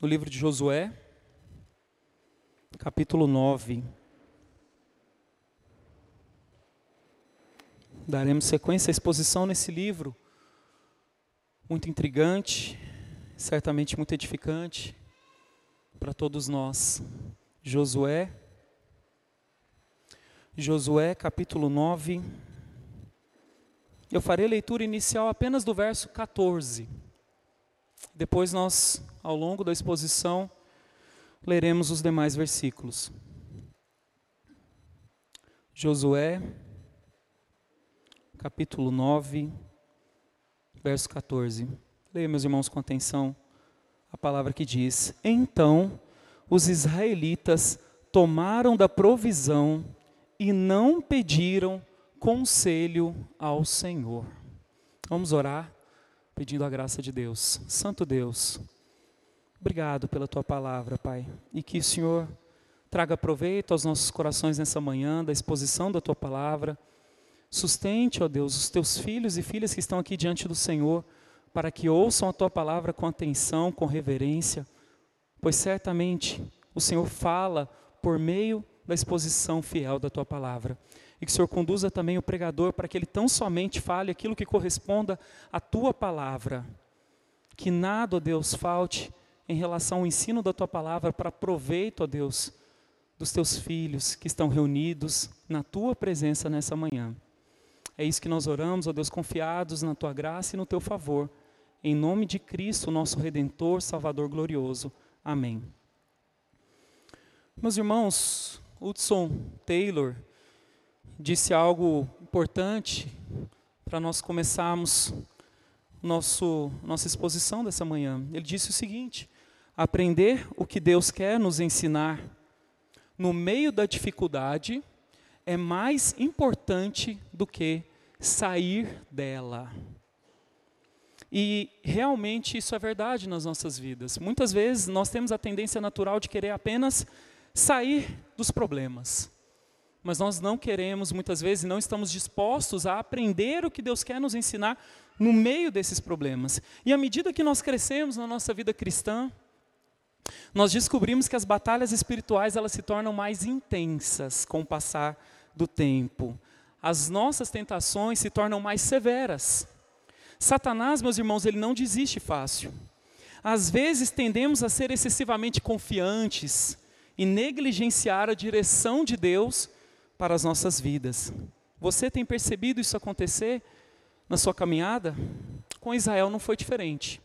no livro de Josué, capítulo 9. Daremos sequência à exposição nesse livro, muito intrigante, certamente muito edificante para todos nós. Josué, Josué capítulo 9. Eu farei leitura inicial apenas do verso 14. Depois nós, ao longo da exposição, leremos os demais versículos. Josué, capítulo 9, verso 14. Leia, meus irmãos, com atenção a palavra que diz: Então os israelitas tomaram da provisão e não pediram conselho ao Senhor. Vamos orar pedindo a graça de Deus. Santo Deus, obrigado pela tua palavra, Pai, e que o Senhor traga proveito aos nossos corações nessa manhã, da exposição da tua palavra. Sustente, ó Deus, os teus filhos e filhas que estão aqui diante do Senhor, para que ouçam a tua palavra com atenção, com reverência, pois certamente o Senhor fala por meio da exposição fiel da tua palavra e que o Senhor conduza também o pregador para que ele tão somente fale aquilo que corresponda à tua palavra. Que nada, ó Deus, falte em relação ao ensino da tua palavra para proveito, ó Deus, dos teus filhos que estão reunidos na tua presença nessa manhã. É isso que nós oramos, ó Deus, confiados na tua graça e no teu favor. Em nome de Cristo, nosso redentor, Salvador glorioso. Amém. Meus irmãos, Hudson Taylor disse algo importante para nós começarmos nosso, nossa exposição dessa manhã. Ele disse o seguinte: aprender o que Deus quer nos ensinar no meio da dificuldade é mais importante do que sair dela. E realmente isso é verdade nas nossas vidas. Muitas vezes nós temos a tendência natural de querer apenas sair dos problemas mas nós não queremos, muitas vezes, não estamos dispostos a aprender o que Deus quer nos ensinar no meio desses problemas. E à medida que nós crescemos na nossa vida cristã, nós descobrimos que as batalhas espirituais elas se tornam mais intensas com o passar do tempo. As nossas tentações se tornam mais severas. Satanás, meus irmãos, ele não desiste fácil. Às vezes tendemos a ser excessivamente confiantes e negligenciar a direção de Deus para as nossas vidas. Você tem percebido isso acontecer na sua caminhada? Com Israel não foi diferente.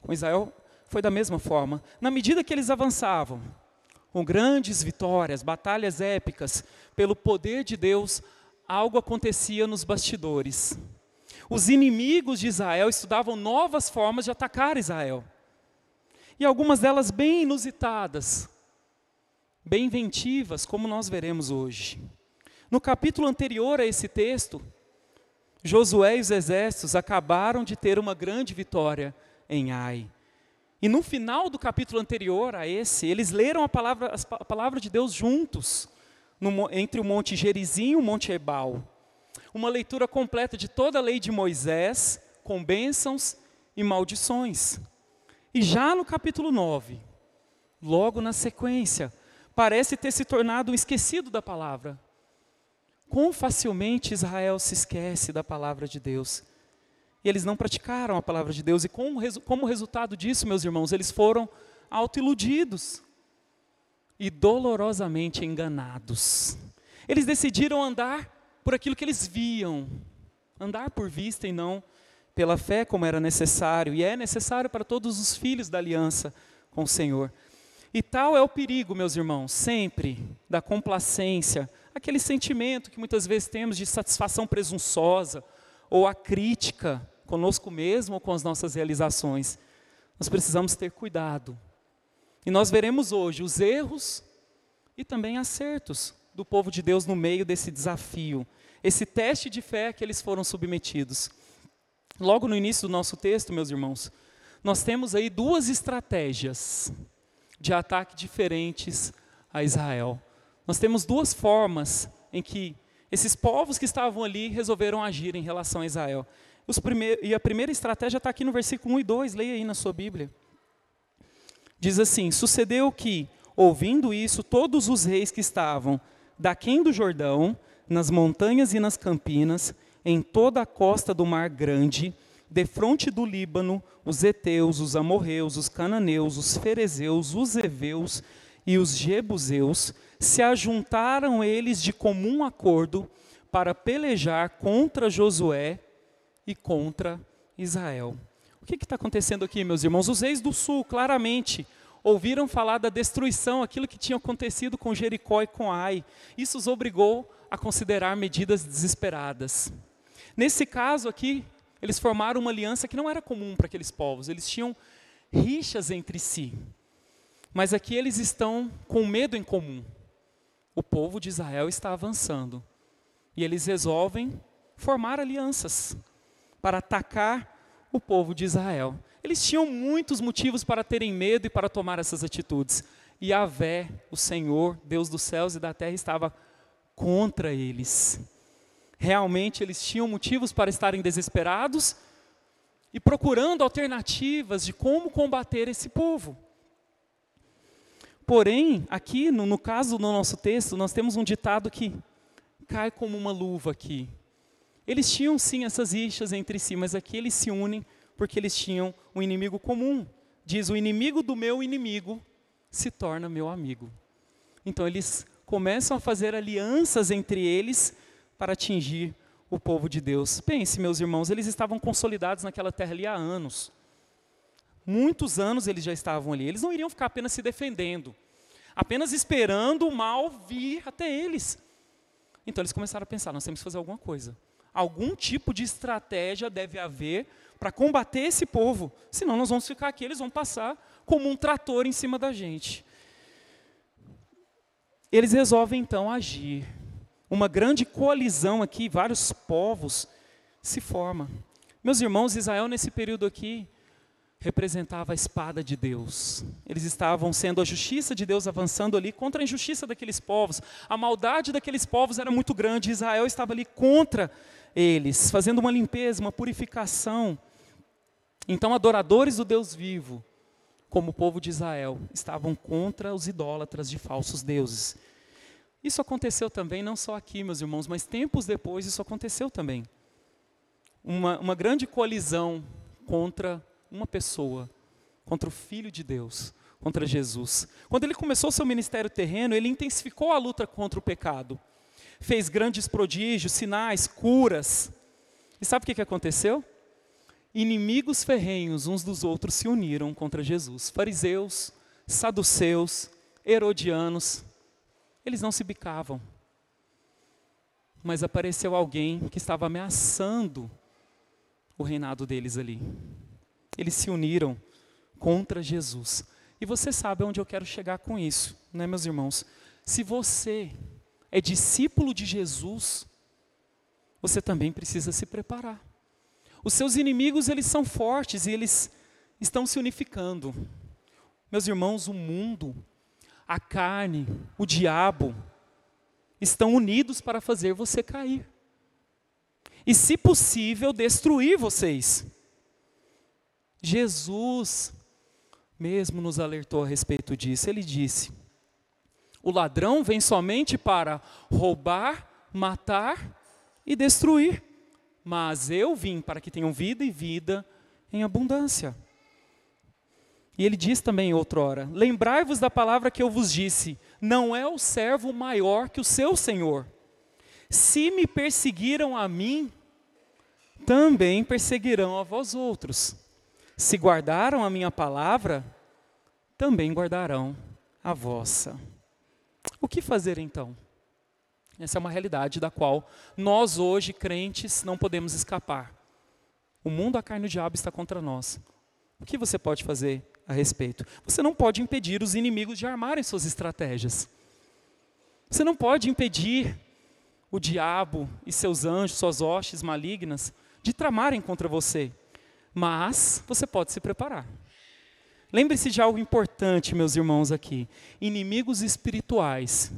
Com Israel foi da mesma forma. Na medida que eles avançavam, com grandes vitórias, batalhas épicas, pelo poder de Deus, algo acontecia nos bastidores. Os inimigos de Israel estudavam novas formas de atacar Israel. E algumas delas bem inusitadas, bem inventivas, como nós veremos hoje. No capítulo anterior a esse texto, Josué e os exércitos acabaram de ter uma grande vitória em Ai. E no final do capítulo anterior a esse, eles leram a palavra, a palavra de Deus juntos, no, entre o Monte Gerizim e o Monte Ebal. Uma leitura completa de toda a lei de Moisés, com bênçãos e maldições. E já no capítulo 9, logo na sequência, parece ter se tornado um esquecido da palavra. Quão facilmente Israel se esquece da palavra de Deus. E eles não praticaram a palavra de Deus. E como, como resultado disso, meus irmãos, eles foram autoiludidos e dolorosamente enganados. Eles decidiram andar por aquilo que eles viam, andar por vista e não pela fé, como era necessário, e é necessário para todos os filhos da aliança com o Senhor. E tal é o perigo, meus irmãos, sempre da complacência, aquele sentimento que muitas vezes temos de satisfação presunçosa, ou a crítica conosco mesmo ou com as nossas realizações. Nós precisamos ter cuidado. E nós veremos hoje os erros e também acertos do povo de Deus no meio desse desafio, esse teste de fé que eles foram submetidos. Logo no início do nosso texto, meus irmãos, nós temos aí duas estratégias de ataque diferentes a Israel. Nós temos duas formas em que esses povos que estavam ali resolveram agir em relação a Israel. e a primeira estratégia está aqui no versículo 1 e 2, leia aí na sua Bíblia. Diz assim: Sucedeu que, ouvindo isso, todos os reis que estavam daquém do Jordão, nas montanhas e nas campinas, em toda a costa do Mar Grande, defronte do Líbano, os heteus, os amorreus, os cananeus, os ferezeus, os heveus e os jebuseus, se ajuntaram eles de comum acordo para pelejar contra Josué e contra Israel. O que está acontecendo aqui, meus irmãos? Os reis do sul, claramente, ouviram falar da destruição, aquilo que tinha acontecido com Jericó e com Ai. Isso os obrigou a considerar medidas desesperadas. Nesse caso aqui, eles formaram uma aliança que não era comum para aqueles povos, eles tinham rixas entre si. Mas aqui eles estão com medo em comum. O povo de Israel está avançando. E eles resolvem formar alianças para atacar o povo de Israel. Eles tinham muitos motivos para terem medo e para tomar essas atitudes. E Vé, o Senhor, Deus dos céus e da terra, estava contra eles. Realmente eles tinham motivos para estarem desesperados e procurando alternativas de como combater esse povo. Porém, aqui no, no caso do nosso texto, nós temos um ditado que cai como uma luva aqui. Eles tinham sim essas rixas entre si, mas aqui eles se unem porque eles tinham um inimigo comum. Diz: o inimigo do meu inimigo se torna meu amigo. Então eles começam a fazer alianças entre eles para atingir o povo de Deus. Pense, meus irmãos, eles estavam consolidados naquela terra ali há anos. Muitos anos eles já estavam ali. Eles não iriam ficar apenas se defendendo, apenas esperando o mal vir até eles. Então eles começaram a pensar: nós temos que fazer alguma coisa. Algum tipo de estratégia deve haver para combater esse povo, senão nós vamos ficar aqui, eles vão passar como um trator em cima da gente. Eles resolvem então agir uma grande coalizão aqui, vários povos se forma. Meus irmãos, Israel nesse período aqui representava a espada de Deus. Eles estavam sendo a justiça de Deus avançando ali contra a injustiça daqueles povos. A maldade daqueles povos era muito grande. Israel estava ali contra eles, fazendo uma limpeza, uma purificação. Então, adoradores do Deus vivo, como o povo de Israel, estavam contra os idólatras de falsos deuses. Isso aconteceu também, não só aqui, meus irmãos, mas tempos depois isso aconteceu também. Uma, uma grande coalizão contra uma pessoa, contra o Filho de Deus, contra Jesus. Quando ele começou seu ministério terreno, ele intensificou a luta contra o pecado. Fez grandes prodígios, sinais, curas. E sabe o que, aconteceu? Inimigos ferrenhos uns dos outros se uniram contra Jesus. Fariseus, saduceus, herodianos, eles não se bicavam. Mas apareceu alguém que estava ameaçando o reinado deles ali. Eles se uniram contra Jesus. E você sabe onde eu quero chegar com isso, né, meus irmãos? Se você é discípulo de Jesus, você também precisa se preparar. Os seus inimigos, eles são fortes e eles estão se unificando. Meus irmãos, o mundo a carne, o diabo, estão unidos para fazer você cair. E, se possível, destruir vocês. Jesus mesmo nos alertou a respeito disso. Ele disse: O ladrão vem somente para roubar, matar e destruir. Mas eu vim para que tenham vida e vida em abundância. E ele diz também outrora: Lembrai-vos da palavra que eu vos disse: não é o servo maior que o seu senhor. Se me perseguiram a mim, também perseguirão a vós outros. Se guardaram a minha palavra, também guardarão a vossa. O que fazer então? Essa é uma realidade da qual nós hoje, crentes, não podemos escapar. O mundo, a carne e o diabo está contra nós. O que você pode fazer a respeito. Você não pode impedir os inimigos de armarem suas estratégias. Você não pode impedir o diabo e seus anjos, suas hostes malignas, de tramarem contra você. Mas você pode se preparar. Lembre-se de algo importante, meus irmãos, aqui. Inimigos espirituais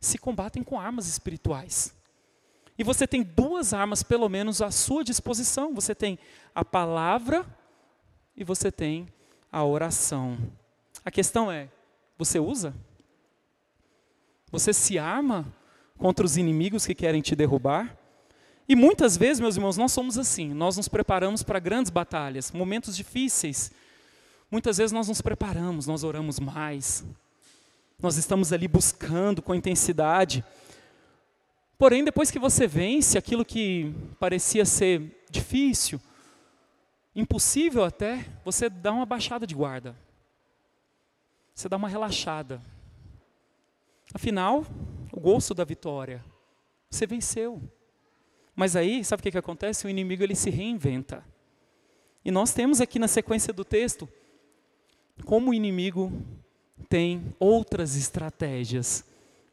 se combatem com armas espirituais. E você tem duas armas, pelo menos, à sua disposição. Você tem a palavra e você tem a oração. A questão é: você usa? Você se arma contra os inimigos que querem te derrubar? E muitas vezes, meus irmãos, nós somos assim. Nós nos preparamos para grandes batalhas, momentos difíceis. Muitas vezes nós nos preparamos, nós oramos mais. Nós estamos ali buscando com intensidade. Porém, depois que você vence aquilo que parecia ser difícil, impossível até, você dá uma baixada de guarda. Você dá uma relaxada. Afinal, o gosto da vitória, você venceu. Mas aí, sabe o que, que acontece? O inimigo ele se reinventa. E nós temos aqui na sequência do texto como o inimigo tem outras estratégias.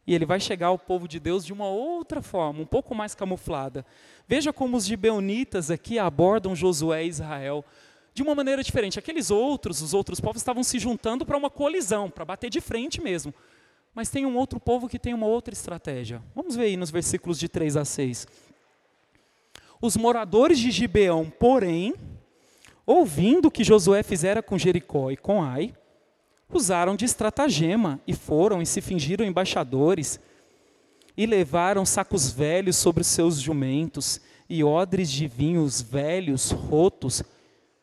E ele vai chegar ao povo de Deus de uma outra forma, um pouco mais camuflada. Veja como os gibeonitas aqui abordam Josué e Israel de uma maneira diferente. Aqueles outros, os outros povos, estavam se juntando para uma colisão, para bater de frente mesmo. Mas tem um outro povo que tem uma outra estratégia. Vamos ver aí nos versículos de 3 a 6. Os moradores de Gibeão, porém, ouvindo o que Josué fizera com Jericó e com Ai, usaram de estratagema e foram e se fingiram embaixadores e levaram sacos velhos sobre os seus jumentos e odres de vinhos velhos, rotos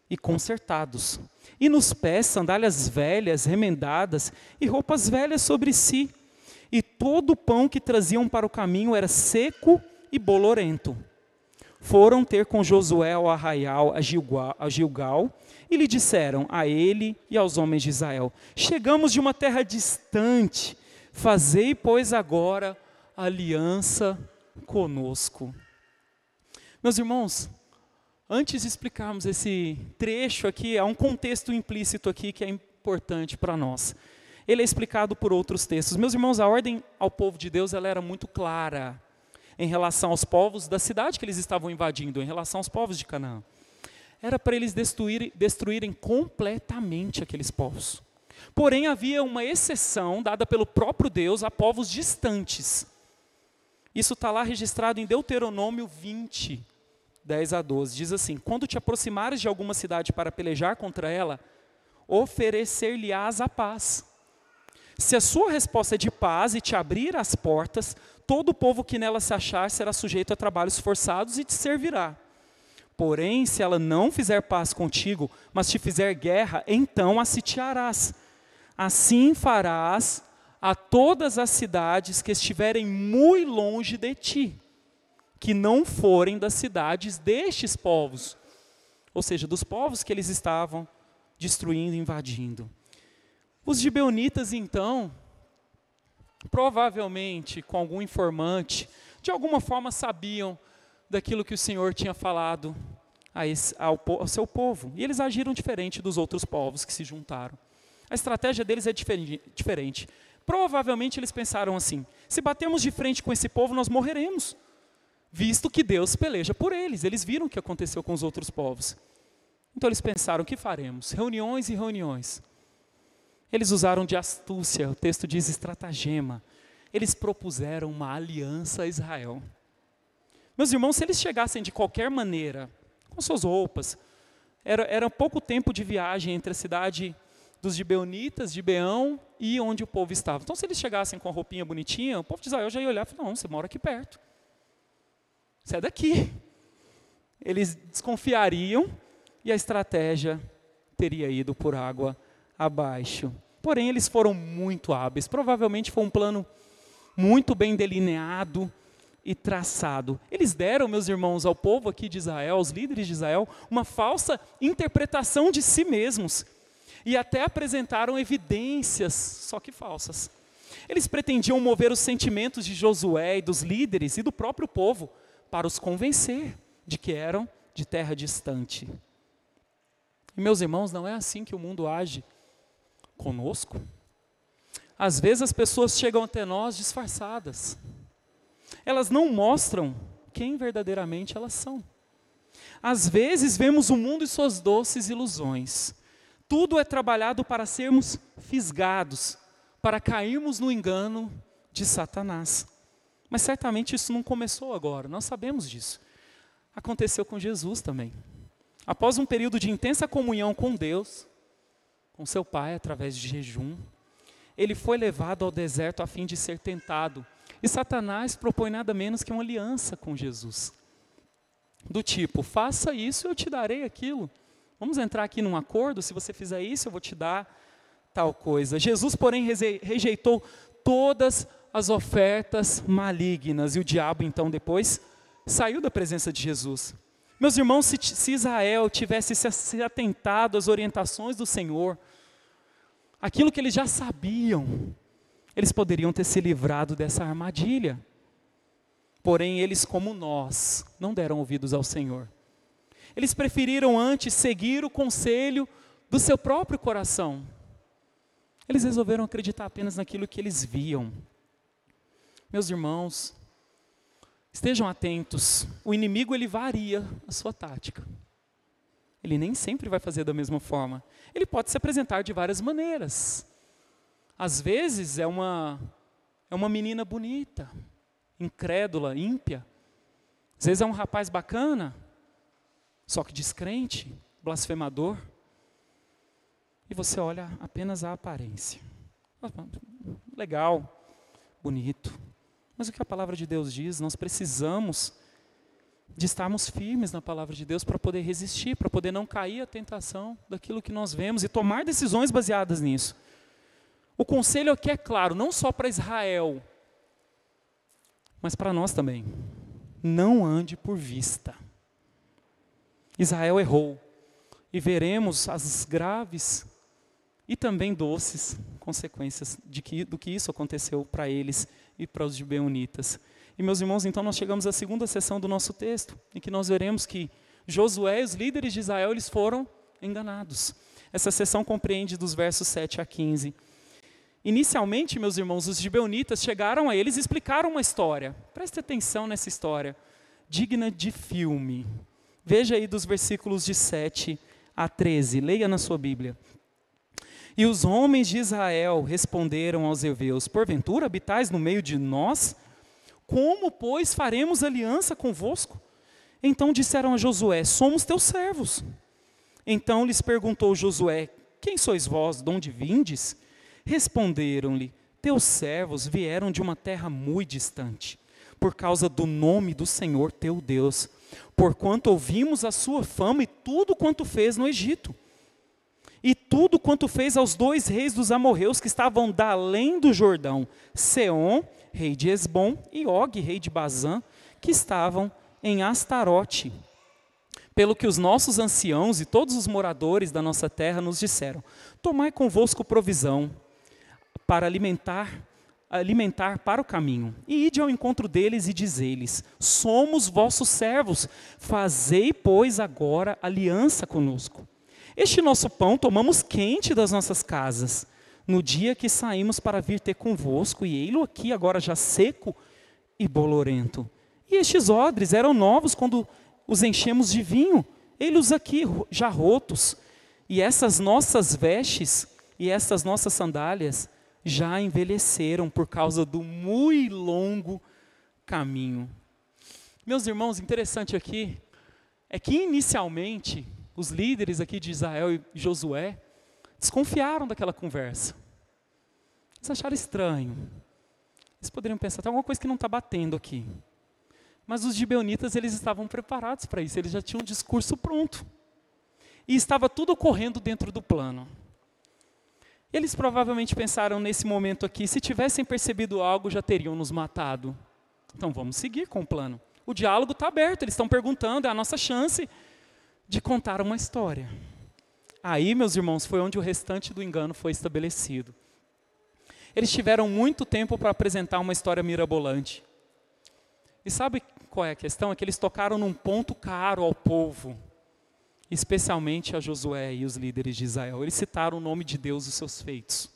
e consertados. E nos pés sandálias velhas, remendadas e roupas velhas sobre si. E todo o pão que traziam para o caminho era seco e bolorento foram ter com Josué ao arraial, a Gilgal, e lhe disseram a ele e aos homens de Israel: Chegamos de uma terra distante, fazei, pois, agora aliança conosco. Meus irmãos, antes de explicarmos esse trecho aqui, há um contexto implícito aqui que é importante para nós. Ele é explicado por outros textos. Meus irmãos, a ordem ao povo de Deus ela era muito clara em relação aos povos da cidade que eles estavam invadindo, em relação aos povos de Canaã. Era para eles destruírem, destruírem completamente aqueles povos. Porém, havia uma exceção dada pelo próprio Deus a povos distantes. Isso está lá registrado em Deuteronômio 20, 10 a 12. Diz assim: Quando te aproximares de alguma cidade para pelejar contra ela, oferecer-lhe-ás a paz. Se a sua resposta é de paz e te abrir as portas, todo o povo que nela se achar será sujeito a trabalhos forçados e te servirá. Porém, se ela não fizer paz contigo, mas te fizer guerra, então a sitiarás. Assim farás a todas as cidades que estiverem muito longe de ti, que não forem das cidades destes povos, ou seja, dos povos que eles estavam destruindo, invadindo. Os gibeonitas, então, provavelmente com algum informante, de alguma forma sabiam daquilo que o Senhor tinha falado esse, ao, ao, seu povo. E eles agiram diferente dos outros povos que se juntaram. A estratégia deles é diferente. Provavelmente eles pensaram assim: se batermos de frente com esse povo, nós morreremos, visto que Deus peleja por eles. Eles viram o que aconteceu com os outros povos. Então eles pensaram: o que faremos? Reuniões e reuniões. Eles usaram de astúcia, o texto diz estratagema. Eles propuseram uma aliança a Israel. Meus irmãos, se eles chegassem de qualquer maneira, com suas roupas, era, era pouco tempo de viagem entre a cidade dos gibeonitas, de Beão, e onde o povo estava. Então, se eles chegassem com a roupinha bonitinha, o povo de Israel já ia olhar e falar, não, você mora aqui perto. Você é daqui. Eles desconfiariam e a estratégia teria ido por água abaixo. Porém, eles foram muito hábeis. Provavelmente foi um plano muito bem delineado e traçado. Eles deram, meus irmãos, ao povo aqui de Israel, aos líderes de Israel, uma falsa interpretação de si mesmos. E até apresentaram evidências, só que falsas. Eles pretendiam mover os sentimentos de Josué e dos líderes e do próprio povo para os convencer de que eram de terra distante. E, meus irmãos, não é assim que o mundo age conosco. Às vezes as pessoas chegam até nós disfarçadas. Elas não mostram quem verdadeiramente elas são. Às vezes vemos o mundo e suas doces ilusões. Tudo é trabalhado para sermos fisgados, para cairmos no engano de Satanás. Mas certamente isso não começou agora, nós sabemos disso. Aconteceu com Jesus também. Após um período de intensa comunhão com Deus, com seu pai através de jejum. Ele foi levado ao deserto a fim de ser tentado. E Satanás propõe nada menos que uma aliança com Jesus. Do tipo, faça isso eu te darei aquilo. Vamos entrar aqui num acordo, se você fizer isso, eu vou te dar tal coisa. Jesus, porém, rejeitou todas as ofertas malignas e o diabo, então, depois saiu da presença de Jesus. Meus irmãos, se Israel tivesse se atentado às orientações do Senhor, aquilo que eles já sabiam, eles poderiam ter se livrado dessa armadilha. Porém, eles, como nós, não deram ouvidos ao Senhor. Eles preferiram antes seguir o conselho do seu próprio coração. Eles resolveram acreditar apenas naquilo que eles viam. Meus irmãos, Estejam atentos, o inimigo ele varia a sua tática. Ele nem sempre vai fazer da mesma forma. Ele pode se apresentar de várias maneiras. Às vezes é uma é uma menina bonita, incrédula, ímpia. Às vezes é um rapaz bacana, só que descrente, blasfemador. E você olha apenas a aparência. Legal, bonito. Mas o que a palavra de Deus diz, nós precisamos de estarmos firmes na palavra de Deus para poder resistir, para poder não cair à tentação daquilo que nós vemos e tomar decisões baseadas nisso. O conselho aqui é claro, não só para Israel, mas para nós também. Não ande por vista. Israel errou e veremos as graves e também doces consequências de que, do que isso aconteceu para eles e para os gibeonitas. E meus irmãos, então nós chegamos à segunda sessão do nosso texto, em que nós veremos que Josué e os líderes de Israel, eles foram enganados. Essa sessão compreende dos versos 7 a 15. Inicialmente, meus irmãos, os gibeonitas chegaram a eles e explicaram uma história. Preste atenção nessa história, digna de filme. Veja aí dos versículos de 7 a 13, leia na sua Bíblia. E os homens de Israel responderam aos heveus: Porventura habitais no meio de nós? Como, pois, faremos aliança convosco? Então disseram a Josué: Somos teus servos. Então lhes perguntou Josué: Quem sois vós? De onde vindes? Responderam-lhe: Teus servos vieram de uma terra muito distante, por causa do nome do Senhor teu Deus, porquanto ouvimos a sua fama e tudo quanto fez no Egito e tudo quanto fez aos dois reis dos amorreus que estavam da além do Jordão, Seom, rei de Esbom, e Og, rei de Bazã, que estavam em Astarote. Pelo que os nossos anciãos e todos os moradores da nossa terra nos disseram: Tomai convosco provisão para alimentar alimentar para o caminho. E ide ao encontro deles e dizei-lhes: Somos vossos servos, fazei, pois, agora aliança conosco. Este nosso pão tomamos quente das nossas casas, no dia que saímos para vir ter convosco, e ei-lo aqui agora já seco e bolorento. E estes odres eram novos quando os enchemos de vinho, ei-los aqui já rotos. E essas nossas vestes e essas nossas sandálias já envelheceram por causa do muito longo caminho. Meus irmãos, interessante aqui é que inicialmente os líderes aqui de Israel e Josué desconfiaram daquela conversa. Eles acharam estranho. Eles poderiam pensar, tem alguma coisa que não está batendo aqui. Mas os gibeonitas, eles estavam preparados para isso, eles já tinham um discurso pronto. E estava tudo ocorrendo dentro do plano. Eles provavelmente pensaram nesse momento aqui, se tivessem percebido algo, já teriam nos matado. Então vamos seguir com o plano. O diálogo está aberto, eles estão perguntando, é a nossa chance de contar uma história. Aí, meus irmãos, foi onde o restante do engano foi estabelecido. Eles tiveram muito tempo para apresentar uma história mirabolante. E sabe qual é a questão? É que eles tocaram num ponto caro ao povo, especialmente a Josué e os líderes de Israel. Eles citaram o nome de Deus e os seus feitos.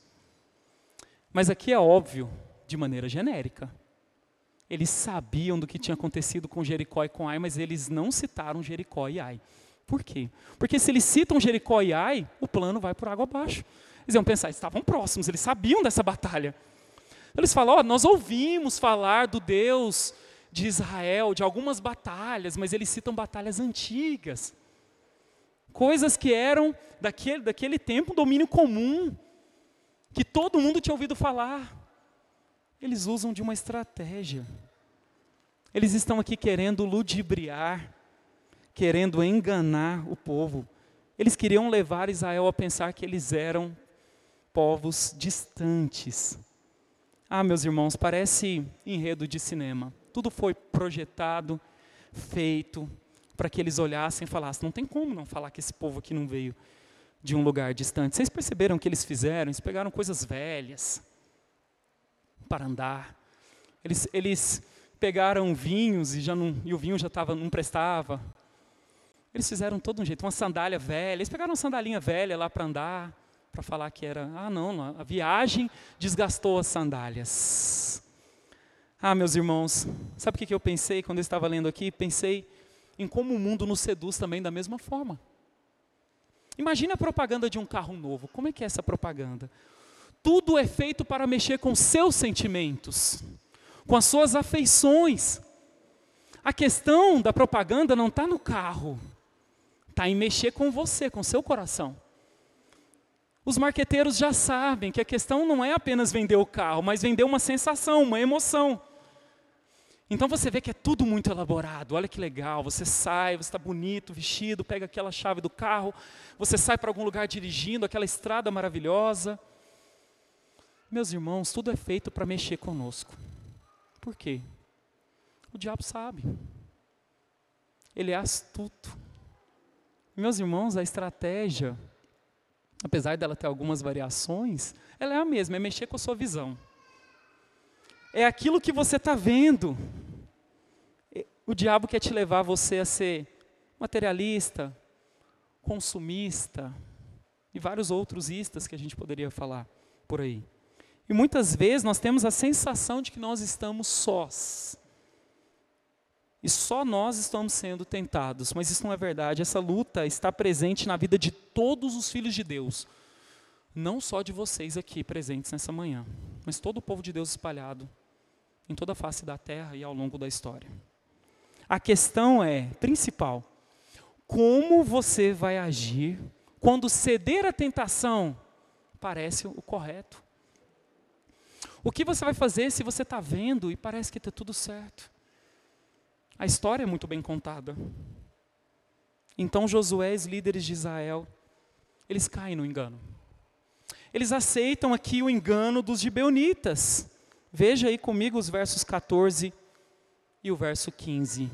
Mas aqui é óbvio, de maneira genérica. Eles sabiam do que tinha acontecido com Jericó e com Ai, mas eles não citaram Jericó e Ai. Por quê? Porque se eles citam Jericó e Ai, o plano vai por água abaixo. Eles iam pensar, estavam próximos, eles sabiam dessa batalha. Eles falam, oh, nós ouvimos falar do Deus de Israel, de algumas batalhas, mas eles citam batalhas antigas. Coisas que eram daquele, daquele tempo um domínio comum, que todo mundo tinha ouvido falar. Eles usam de uma estratégia. Eles estão aqui querendo ludibriar, querendo enganar o povo. Eles queriam levar Israel a pensar que eles eram povos distantes. Ah, meus irmãos, parece enredo de cinema. Tudo foi projetado, feito, para que eles olhassem e falassem: não tem como não falar que esse povo aqui não veio de um lugar distante. Vocês perceberam o que eles fizeram? Eles pegaram coisas velhas para andar. Eles, eles pegaram vinhos e, já não, e o vinho já tava, não prestava. Eles fizeram todo um jeito, uma sandália velha. Eles pegaram uma sandalinha velha lá para andar, para falar que era. Ah, não, a viagem desgastou as sandálias. Ah, meus irmãos, sabe o que eu pensei quando eu estava lendo aqui? Pensei em como o mundo nos seduz também da mesma forma. Imagine a propaganda de um carro novo. Como é que é essa propaganda? Tudo é feito para mexer com seus sentimentos, com as suas afeições. A questão da propaganda não está no carro, está em mexer com você, com seu coração. Os marqueteiros já sabem que a questão não é apenas vender o carro, mas vender uma sensação, uma emoção. Então você vê que é tudo muito elaborado. Olha que legal. Você sai, você está bonito, vestido, pega aquela chave do carro, você sai para algum lugar dirigindo aquela estrada maravilhosa. Meus irmãos, tudo é feito para mexer conosco. Por quê? O diabo sabe. Ele é astuto. Meus irmãos, a estratégia, apesar dela ter algumas variações, ela é a mesma, é mexer com a sua visão é aquilo que você está vendo. O diabo quer te levar você a ser materialista, consumista e vários outros istas que a gente poderia falar por aí. E muitas vezes nós temos a sensação de que nós estamos sós. E só nós estamos sendo tentados, mas isso não é verdade. Essa luta está presente na vida de todos os filhos de Deus. Não só de vocês aqui presentes nessa manhã, mas todo o povo de Deus espalhado em toda a face da terra e ao longo da história. A questão é, principal, como você vai agir quando ceder à tentação parece o correto? O que você vai fazer se você está vendo e parece que está tudo certo? A história é muito bem contada. Então Josué e os líderes de Israel, eles caem no engano. Eles aceitam aqui o engano dos gibeonitas. Veja aí comigo os versos 14 e o verso 15.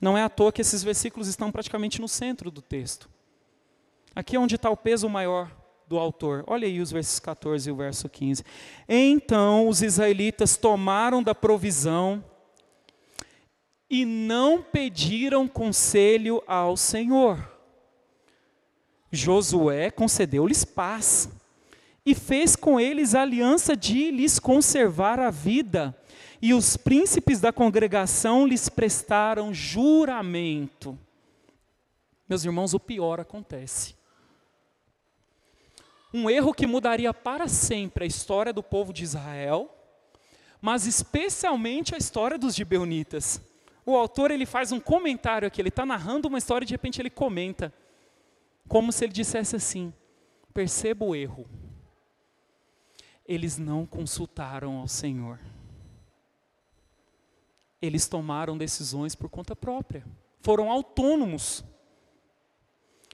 Não é à toa que esses versículos estão praticamente no centro do texto. Aqui é onde está o peso maior do autor. Olha aí os versos 14 e o verso 15. Então os israelitas tomaram da provisão e não pediram conselho ao Senhor. Josué concedeu-lhes paz e fez com eles aliança de lhes conservar a vida, e os príncipes da congregação lhes prestaram juramento. Meus irmãos, o pior acontece. Um erro que mudaria para sempre a história do povo de Israel, mas especialmente a história dos gibeonitas. O autor ele faz um comentário aqui, ele está narrando uma história e de repente ele comenta, como se ele dissesse assim: perceba o erro eles não consultaram ao Senhor. Eles tomaram decisões por conta própria, foram autônomos.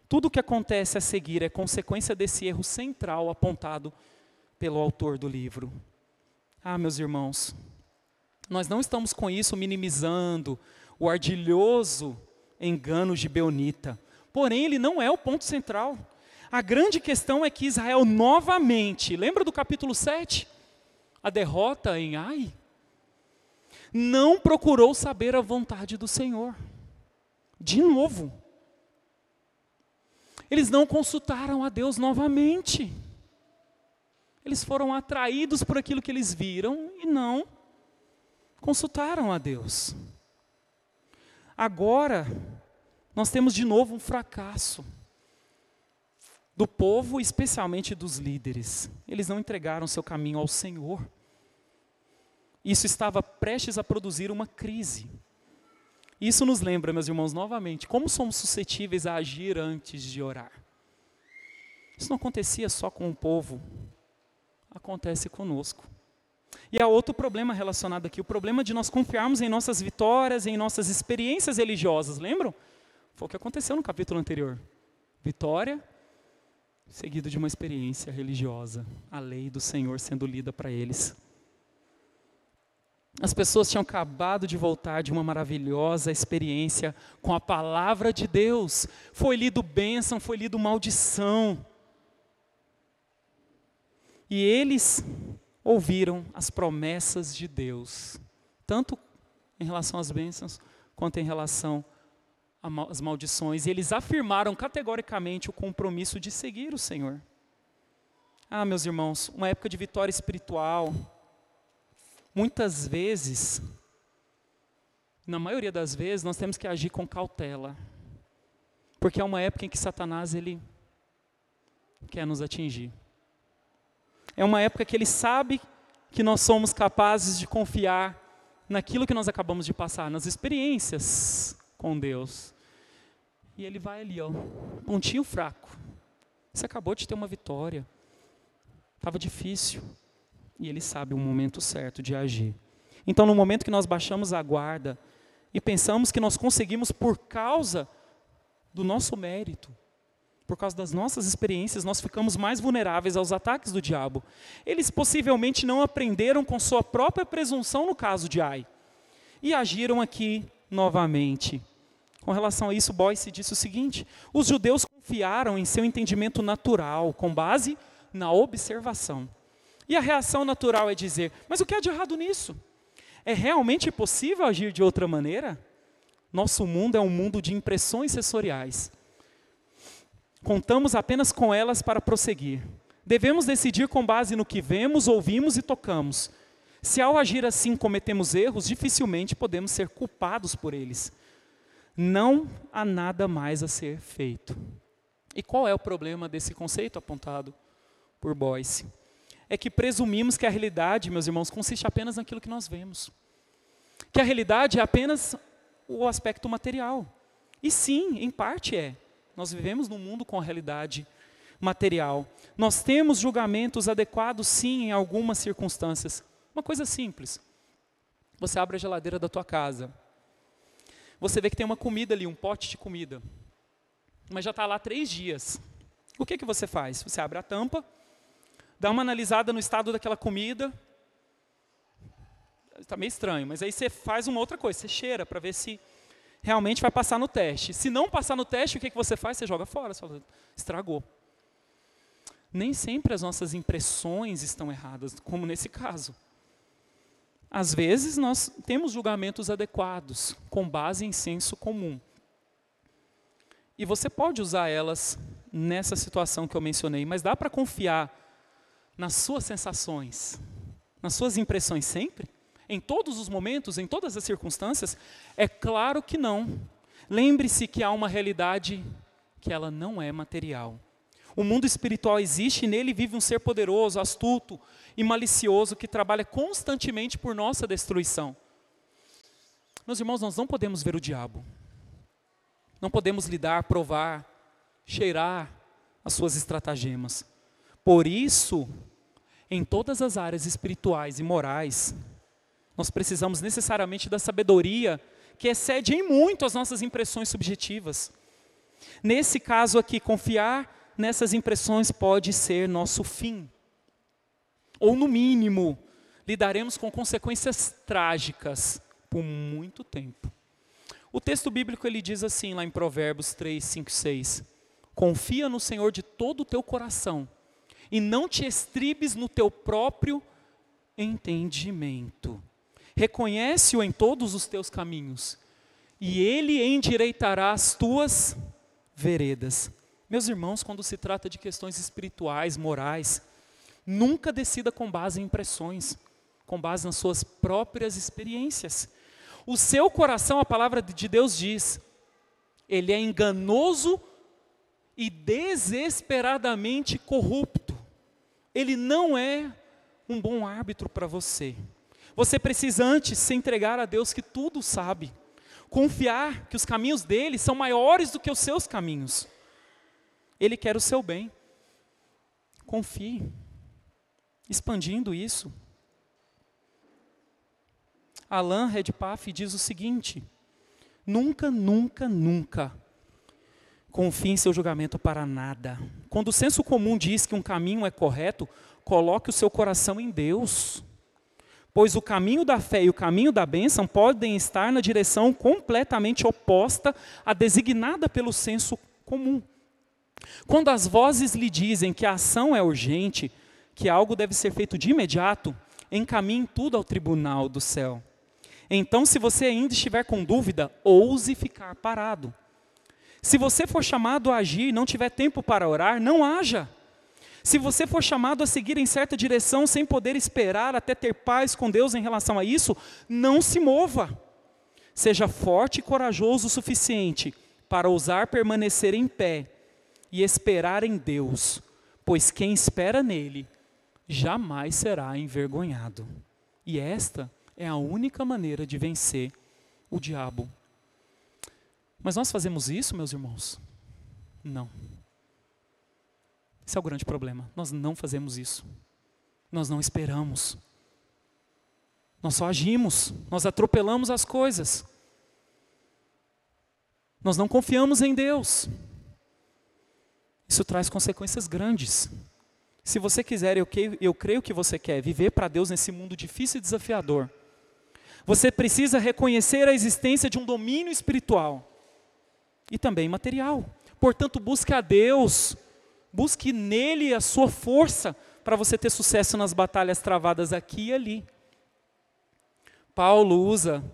Tudo o que acontece a seguir é consequência desse erro central apontado pelo autor do livro. Ah, meus irmãos, nós não estamos com isso minimizando o ardilhoso engano de Beonita. Porém, ele não é o ponto central. A grande questão é que Israel novamente, lembra do capítulo 7? A derrota em Ai? Não procurou saber a vontade do Senhor. De novo. Eles não consultaram a Deus novamente. Eles foram atraídos por aquilo que eles viram e não consultaram a Deus. Agora, nós temos de novo um fracasso do povo, especialmente dos líderes. Eles não entregaram seu caminho ao Senhor. Isso estava prestes a produzir uma crise. Isso nos lembra, meus irmãos, novamente, como somos suscetíveis a agir antes de orar. Isso não acontecia só com o povo, acontece conosco. E há outro problema relacionado aqui, o problema de nós confiarmos em nossas vitórias, em nossas experiências religiosas, lembram? Foi o que aconteceu no capítulo anterior. Vitória, seguido de uma experiência religiosa, a lei do Senhor sendo lida para eles. As pessoas tinham acabado de voltar de uma maravilhosa experiência com a palavra de Deus. Foi lido bênção, foi lido maldição. E eles ouviram as promessas de Deus, tanto em relação às bênçãos, quanto em relação às maldições. E eles afirmaram categoricamente o compromisso de seguir o Senhor. Ah, meus irmãos, uma época de vitória espiritual, Muitas vezes, na maioria das vezes, nós temos que agir com cautela. Porque é uma época em que Satanás ele quer nos atingir. É uma época que ele sabe que nós somos capazes de confiar naquilo que nós acabamos de passar, nas experiências com Deus. E ele vai ali, ó, pontinho fraco. Você acabou de ter uma vitória. Estava difícil e ele sabe o momento certo de agir. Então, no momento que nós baixamos a guarda e pensamos que nós conseguimos por causa do nosso mérito, por causa das nossas experiências, nós ficamos mais vulneráveis aos ataques do diabo. Eles possivelmente não aprenderam com sua própria presunção no caso de Ai e agiram aqui novamente. Com relação a isso, Boyce disse o seguinte: os judeus confiaram em seu entendimento natural, com base na observação. E a reação natural é dizer: mas o que há de errado nisso? É realmente possível agir de outra maneira? Nosso mundo é um mundo de impressões sensoriais. Contamos apenas com elas para prosseguir. Devemos decidir com base no que vemos, ouvimos e tocamos. Se ao agir assim cometemos erros, dificilmente podemos ser culpados por eles. Não há nada mais a ser feito. E qual é o problema desse conceito apontado por Boyce? é que presumimos que a realidade, meus irmãos, consiste apenas naquilo que nós vemos. Que a realidade é apenas o aspecto material. E sim, em parte é. Nós vivemos num mundo com a realidade material. Nós temos julgamentos adequados, sim, em algumas circunstâncias. Uma coisa simples. Você abre a geladeira da tua casa. Você vê que tem uma comida ali, um pote de comida. Mas já está lá três dias. O que, que você faz? Você abre a tampa, dá uma analisada no estado daquela comida. Está meio estranho, mas aí você faz uma outra coisa, você cheira para ver se realmente vai passar no teste. Se não passar no teste, o que, que você faz? Você joga fora, você fala, estragou. Nem sempre as nossas impressões estão erradas, como nesse caso. Às vezes nós temos julgamentos adequados, com base em senso comum. E você pode usar elas nessa situação que eu mencionei, mas dá para confiar nas suas sensações, nas suas impressões sempre? Em todos os momentos, em todas as circunstâncias? É claro que não. Lembre-se que há uma realidade que ela não é material. O mundo espiritual existe e nele vive um ser poderoso, astuto e malicioso que trabalha constantemente por nossa destruição. Meus irmãos, nós não podemos ver o diabo. Não podemos lidar, provar, cheirar as suas estratagemas. Por isso, em todas as áreas espirituais e morais, nós precisamos necessariamente da sabedoria que excede em muito as nossas impressões subjetivas. Nesse caso aqui, confiar nessas impressões pode ser nosso fim. Ou, no mínimo, lidaremos com consequências trágicas por muito tempo. O texto bíblico ele diz assim, lá em Provérbios 3, 5, 6: Confia no Senhor de todo o teu coração e não te estribes no teu próprio entendimento. Reconhece-o em todos os teus caminhos, e ele endireitará as tuas veredas. Meus irmãos, quando se trata de questões espirituais, morais, nunca decida com base em impressões, com base nas suas próprias experiências. O seu coração, a palavra de Deus diz, ele é enganoso e desesperadamente corrupto ele não é um bom árbitro para você. Você precisa antes se entregar a Deus que tudo sabe. Confiar que os caminhos dele são maiores do que os seus caminhos. Ele quer o seu bem. Confie. Expandindo isso. Alain Redpath diz o seguinte: nunca, nunca, nunca confie em seu julgamento para nada. Quando o senso comum diz que um caminho é correto, coloque o seu coração em Deus. Pois o caminho da fé e o caminho da bênção podem estar na direção completamente oposta à designada pelo senso comum. Quando as vozes lhe dizem que a ação é urgente, que algo deve ser feito de imediato, encaminhe tudo ao tribunal do céu. Então, se você ainda estiver com dúvida, ouse ficar parado. Se você for chamado a agir e não tiver tempo para orar, não haja. Se você for chamado a seguir em certa direção sem poder esperar até ter paz com Deus em relação a isso, não se mova. Seja forte e corajoso o suficiente para ousar permanecer em pé e esperar em Deus, pois quem espera nele jamais será envergonhado. E esta é a única maneira de vencer o diabo. Mas nós fazemos isso, meus irmãos? Não. Esse é o grande problema. Nós não fazemos isso. Nós não esperamos. Nós só agimos. Nós atropelamos as coisas. Nós não confiamos em Deus. Isso traz consequências grandes. Se você quiser, eu, que, eu creio que você quer viver para Deus nesse mundo difícil e desafiador. Você precisa reconhecer a existência de um domínio espiritual e também material. Portanto, busque a Deus, busque nele a sua força para você ter sucesso nas batalhas travadas aqui e ali. Paulo usa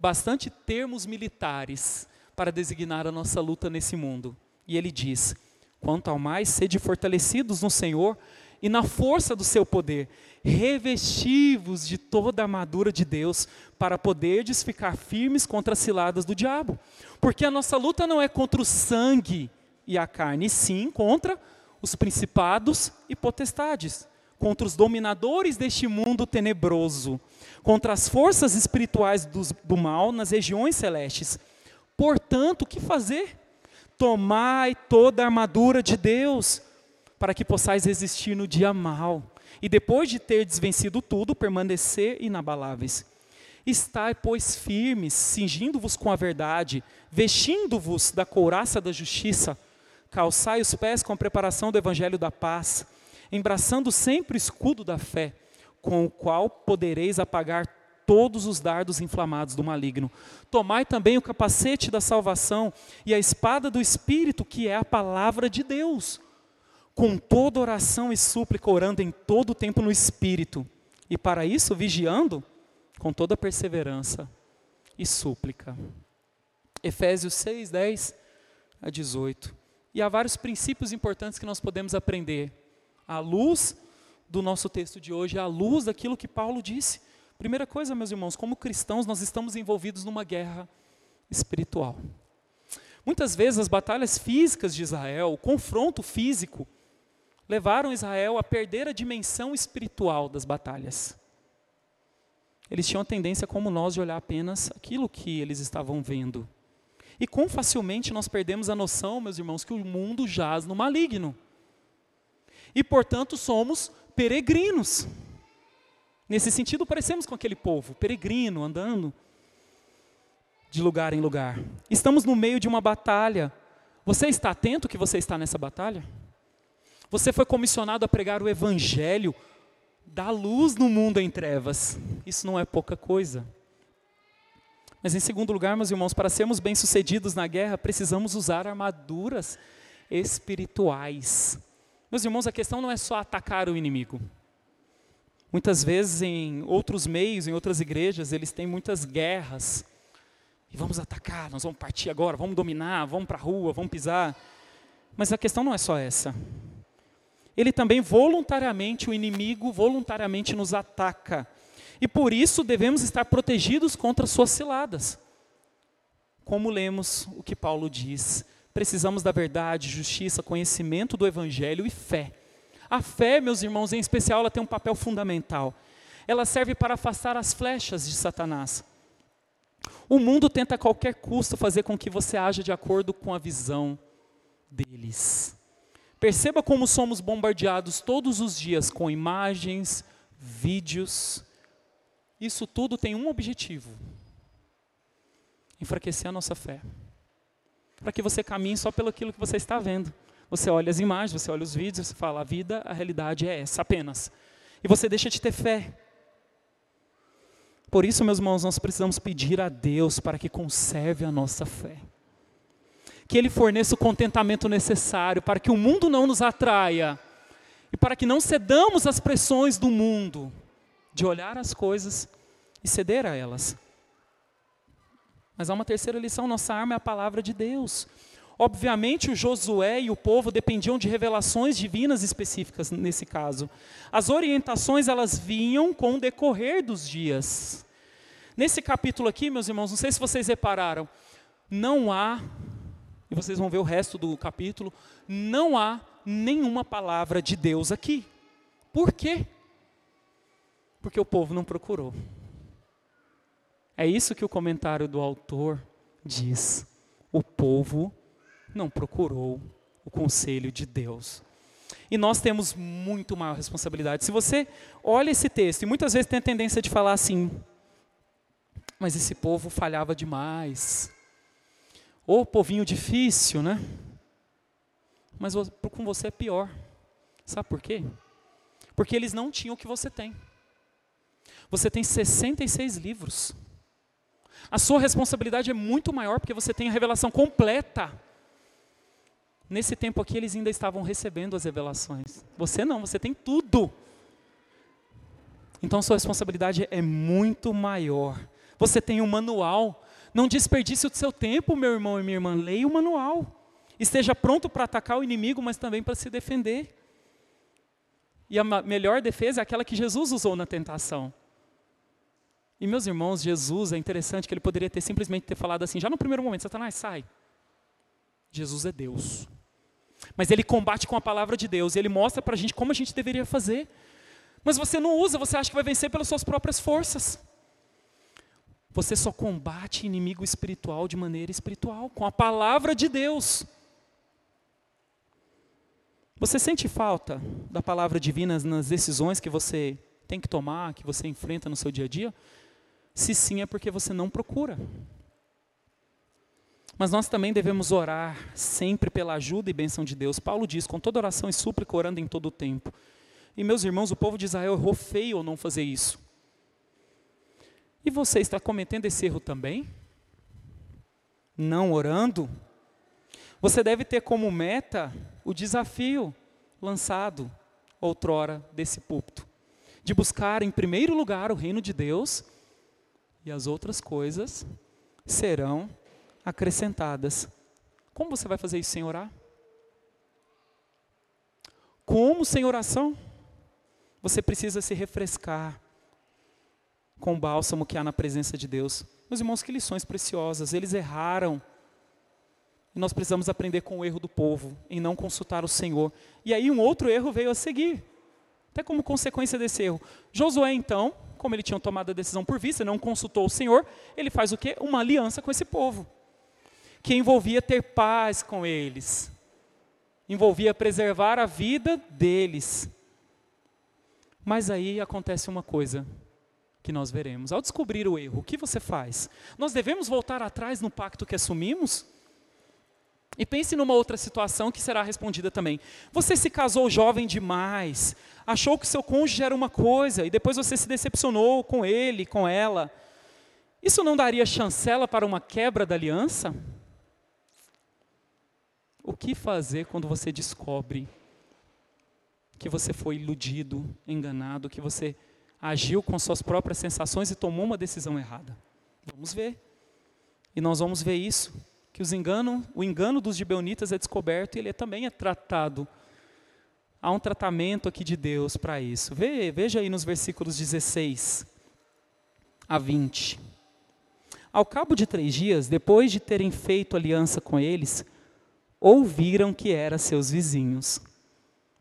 bastante termos militares para designar a nossa luta nesse mundo. E ele diz: quanto ao mais, sede fortalecidos no Senhor e na força do seu poder, revestivos de toda a armadura de Deus, para poderdes ficar firmes contra as ciladas do diabo. Porque a nossa luta não é contra o sangue e a carne, sim contra os principados e potestades, contra os dominadores deste mundo tenebroso, contra as forças espirituais do, do mal nas regiões celestes. Portanto, o que fazer? Tomai toda a armadura de Deus para que possais resistir no dia mal, e depois de ter desvencido tudo, permanecer inabaláveis. Estai, pois, firmes, cingindo-vos com a verdade, vestindo-vos da couraça da justiça, calçai os pés com a preparação do evangelho da paz, embraçando sempre o escudo da fé, com o qual podereis apagar todos os dardos inflamados do maligno. Tomai também o capacete da salvação e a espada do Espírito, que é a palavra de Deus com toda oração e súplica, orando em todo o tempo no Espírito, e para isso vigiando com toda perseverança e súplica. Efésios 6, 10 a 18. E há vários princípios importantes que nós podemos aprender à luz do nosso texto de hoje, à luz daquilo que Paulo disse. Primeira coisa, meus irmãos, como cristãos, nós estamos envolvidos numa guerra espiritual. Muitas vezes as batalhas físicas de Israel, o confronto físico, levaram Israel a perder a dimensão espiritual das batalhas. Eles tinham a tendência, como nós, de olhar apenas aquilo que eles estavam vendo. E quão facilmente nós perdemos a noção, meus irmãos, que o mundo jaz no maligno. E, portanto, somos peregrinos. Nesse sentido, parecemos com aquele povo, peregrino, andando de lugar em lugar. Estamos no meio de uma batalha. Você está atento que você está nessa batalha? Você foi comissionado a pregar o evangelho da luz no mundo em trevas. Isso não é pouca coisa. Mas em segundo lugar, meus irmãos, para sermos bem-sucedidos na guerra, precisamos usar armaduras espirituais. Meus irmãos, a questão não é só atacar o inimigo. Muitas vezes em outros meios, em outras igrejas, eles têm muitas guerras. E vamos atacar, nós vamos partir agora, vamos dominar, vamos para a rua, vamos pisar. Mas a questão não é só essa ele também voluntariamente, o inimigo voluntariamente nos ataca. E por isso devemos estar protegidos contra suas ciladas. Como lemos o que Paulo diz, precisamos da verdade, justiça, conhecimento do evangelho e fé. A fé, meus irmãos, em especial, ela tem um papel fundamental. Ela serve para afastar as flechas de Satanás. O mundo tenta a qualquer custo fazer com que você haja de acordo com a visão deles. Perceba como somos bombardeados todos os dias com imagens, vídeos. Isso tudo tem um objetivo: enfraquecer a nossa fé. Para que você caminhe só pelo aquilo que você está vendo. Você olha as imagens, você olha os vídeos, você fala: a vida, a realidade é essa apenas. E você deixa de ter fé. Por isso, meus irmãos, nós precisamos pedir a Deus para que conserve a nossa fé. Que Ele forneça o contentamento necessário para que o mundo não nos atraia e para que não cedamos às pressões do mundo de olhar as coisas e ceder a elas. Mas há uma terceira lição: nossa arma é a palavra de Deus. Obviamente, o Josué e o povo dependiam de revelações divinas específicas nesse caso. As orientações elas vinham com o decorrer dos dias. Nesse capítulo aqui, meus irmãos, não sei se vocês repararam, não há, e vocês vão ver o resto do capítulo, não há nenhuma palavra de Deus aqui. Por quê? Porque o povo não procurou. É isso que o comentário do autor diz. O povo não procurou o conselho de Deus. E nós temos muito maior responsabilidade. Se você olha esse texto, e muitas vezes tem a tendência de falar assim, mas esse povo falhava demais. Ô povinho difícil, né? Mas com você é pior. Sabe por quê? Porque eles não tinham o que você tem. Você tem 66 livros. A sua responsabilidade é muito maior porque você tem a revelação completa. Nesse tempo aqui, eles ainda estavam recebendo as revelações. Você não, você tem tudo. Então, sua responsabilidade é muito maior. Você tem um manual. Não desperdice o seu tempo, meu irmão e minha irmã. Leia o manual. Esteja pronto para atacar o inimigo, mas também para se defender. E a melhor defesa é aquela que Jesus usou na tentação. E meus irmãos, Jesus é interessante que ele poderia ter simplesmente ter falado assim, já no primeiro momento, Satanás, sai. Jesus é Deus. Mas ele combate com a palavra de Deus, e ele mostra para a gente como a gente deveria fazer. Mas você não usa, você acha que vai vencer pelas suas próprias forças. Você só combate inimigo espiritual de maneira espiritual, com a palavra de Deus. Você sente falta da palavra divina nas decisões que você tem que tomar, que você enfrenta no seu dia a dia? Se sim, é porque você não procura. Mas nós também devemos orar sempre pela ajuda e bênção de Deus. Paulo diz, com toda oração e súplica, orando em todo o tempo. E meus irmãos, o povo de Israel errou feio ao não fazer isso. E você está cometendo esse erro também? Não orando? Você deve ter como meta o desafio lançado outrora desse púlpito, de buscar em primeiro lugar o reino de Deus e as outras coisas serão acrescentadas. Como você vai fazer isso sem orar? Como sem oração? Você precisa se refrescar com o bálsamo que há na presença de Deus. Meus irmãos, que lições preciosas. Eles erraram. E nós precisamos aprender com o erro do povo, em não consultar o Senhor. E aí um outro erro veio a seguir. Até como consequência desse erro. Josué, então, como ele tinha tomado a decisão por vista, não consultou o Senhor, ele faz o quê? Uma aliança com esse povo que envolvia ter paz com eles, envolvia preservar a vida deles. Mas aí acontece uma coisa que nós veremos. Ao descobrir o erro, o que você faz? Nós devemos voltar atrás no pacto que assumimos? E pense numa outra situação que será respondida também. Você se casou jovem demais, achou que seu cônjuge era uma coisa e depois você se decepcionou com ele, com ela. Isso não daria chancela para uma quebra da aliança? O que fazer quando você descobre que você foi iludido, enganado, que você agiu com suas próprias sensações e tomou uma decisão errada? Vamos ver. E nós vamos ver isso, que os engano, o engano dos gibeonitas é descoberto e ele também é tratado. Há um tratamento aqui de Deus para isso. veja aí nos versículos 16 a 20. Ao cabo de três dias, depois de terem feito aliança com eles, ouviram que eram seus vizinhos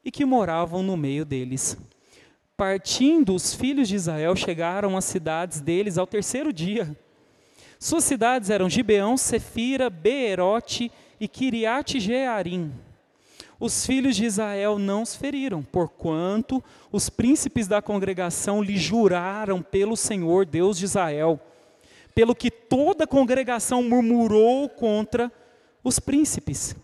e que moravam no meio deles. Partindo, os filhos de Israel chegaram às cidades deles ao terceiro dia. Suas cidades eram Gibeão, Sefira, Beerote e Kiriate Jearim. Os filhos de Israel não os feriram, porquanto os príncipes da congregação lhe juraram pelo Senhor Deus de Israel, pelo que toda a congregação murmurou contra os príncipes.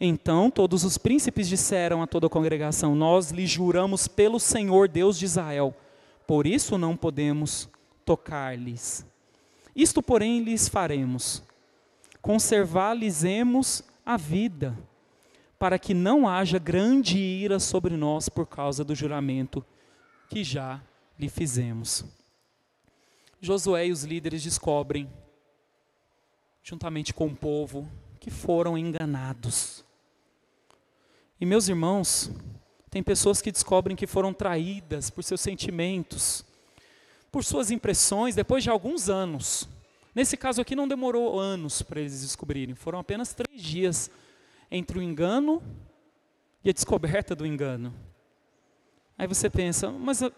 Então todos os príncipes disseram a toda a congregação: Nós lhe juramos pelo Senhor Deus de Israel, por isso não podemos tocar-lhes. Isto, porém, lhes faremos: conservar-lhes-emos a vida, para que não haja grande ira sobre nós por causa do juramento que já lhe fizemos. Josué e os líderes descobrem, juntamente com o povo, que foram enganados. E meus irmãos, tem pessoas que descobrem que foram traídas por seus sentimentos, por suas impressões, depois de alguns anos. Nesse caso aqui não demorou anos para eles descobrirem, foram apenas três dias entre o engano e a descoberta do engano. Aí você pensa, mas a,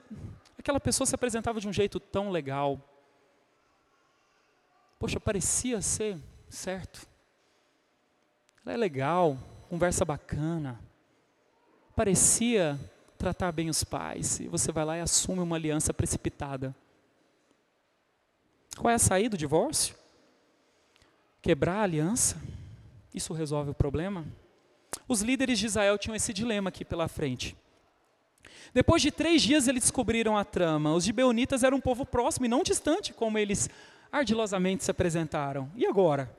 aquela pessoa se apresentava de um jeito tão legal. Poxa, parecia ser certo. Ela é legal, conversa bacana. Parecia tratar bem os pais. E você vai lá e assume uma aliança precipitada. Qual é a saída do divórcio? Quebrar a aliança? Isso resolve o problema? Os líderes de Israel tinham esse dilema aqui pela frente. Depois de três dias eles descobriram a trama. Os gibeonitas eram um povo próximo e não distante, como eles ardilosamente se apresentaram. E agora?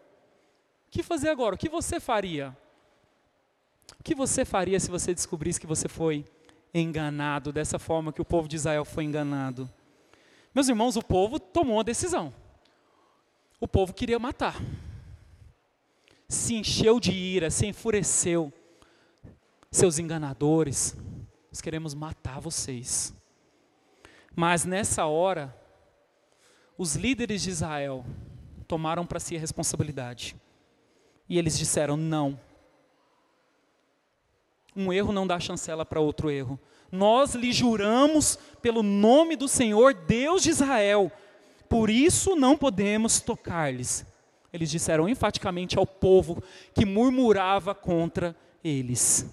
O que fazer agora? O que você faria? O que você faria se você descobrisse que você foi enganado dessa forma que o povo de Israel foi enganado? Meus irmãos, o povo tomou uma decisão. O povo queria matar. Se encheu de ira, se enfureceu. Seus enganadores, nós queremos matar vocês. Mas nessa hora, os líderes de Israel tomaram para si a responsabilidade. E eles disseram: não. Um erro não dá chancela para outro erro. Nós lhe juramos pelo nome do Senhor, Deus de Israel, por isso não podemos tocar-lhes. Eles disseram enfaticamente ao povo que murmurava contra eles.